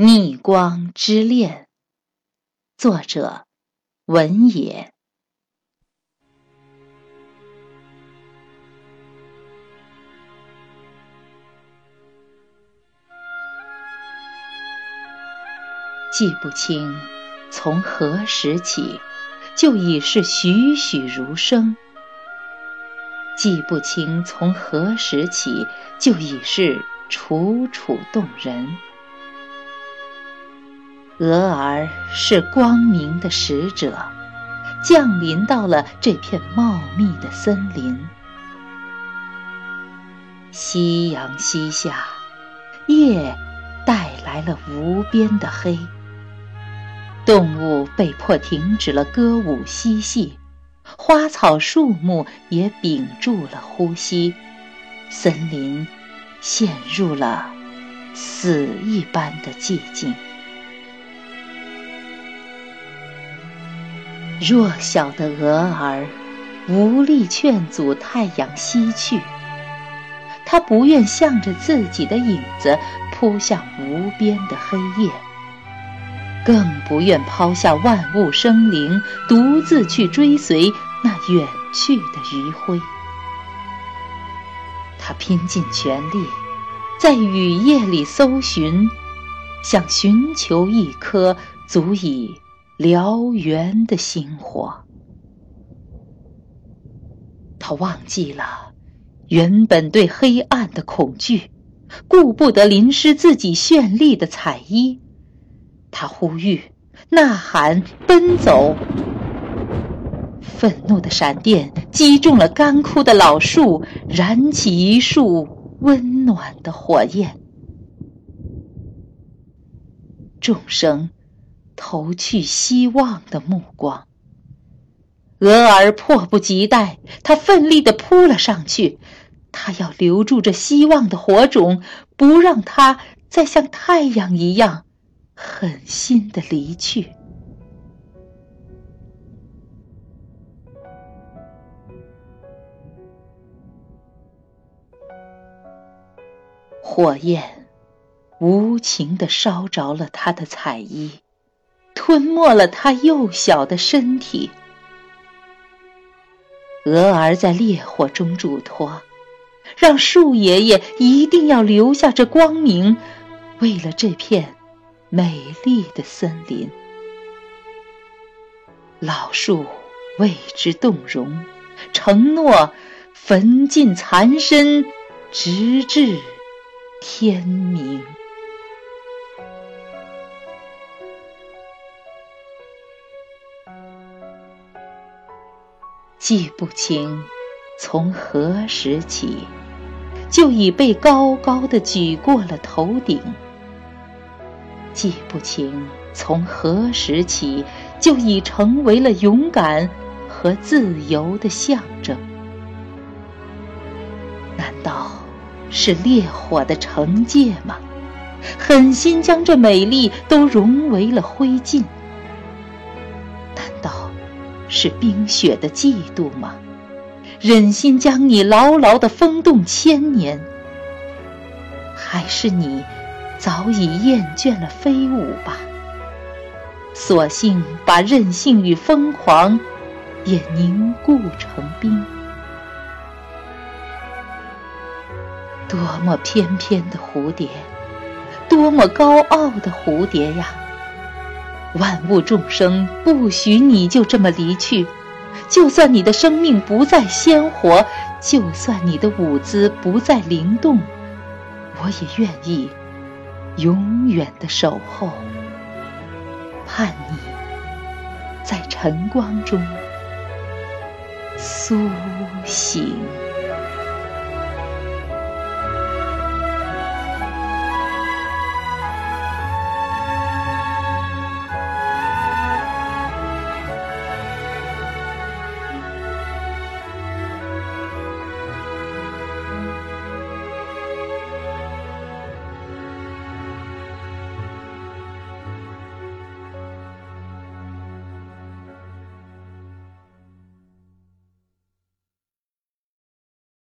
逆光之恋，作者文也。记不清从何时起，就已是栩栩如生；记不清从何时起，就已是楚楚动人。蛾儿是光明的使者，降临到了这片茂密的森林。夕阳西下，夜带来了无边的黑。动物被迫停止了歌舞嬉戏，花草树木也屏住了呼吸，森林陷入了死一般的寂静。弱小的蛾儿无力劝阻太阳西去，它不愿向着自己的影子扑向无边的黑夜，更不愿抛下万物生灵，独自去追随那远去的余晖。它拼尽全力，在雨夜里搜寻，想寻求一颗足以。燎原的星火，他忘记了原本对黑暗的恐惧，顾不得淋湿自己绚丽的彩衣。他呼吁、呐喊、奔走，愤怒的闪电击中了干枯的老树，燃起一束温暖的火焰。众生。投去希望的目光，鹅儿迫不及待，它奋力地扑了上去，它要留住这希望的火种，不让它再像太阳一样狠心的离去。火焰无情地烧着了他的彩衣。吞没了他幼小的身体。蛾儿在烈火中嘱托，让树爷爷一定要留下这光明，为了这片美丽的森林。老树为之动容，承诺焚尽残身，直至天明。记不清从何时起，就已被高高的举过了头顶；记不清从何时起，就已成为了勇敢和自由的象征。难道是烈火的惩戒吗？狠心将这美丽都融为了灰烬？是冰雪的嫉妒吗？忍心将你牢牢的封冻千年，还是你早已厌倦了飞舞吧？索性把任性与疯狂也凝固成冰。多么翩翩的蝴蝶，多么高傲的蝴蝶呀！万物众生不许你就这么离去，就算你的生命不再鲜活，就算你的舞姿不再灵动，我也愿意永远的守候，盼你在晨光中苏醒。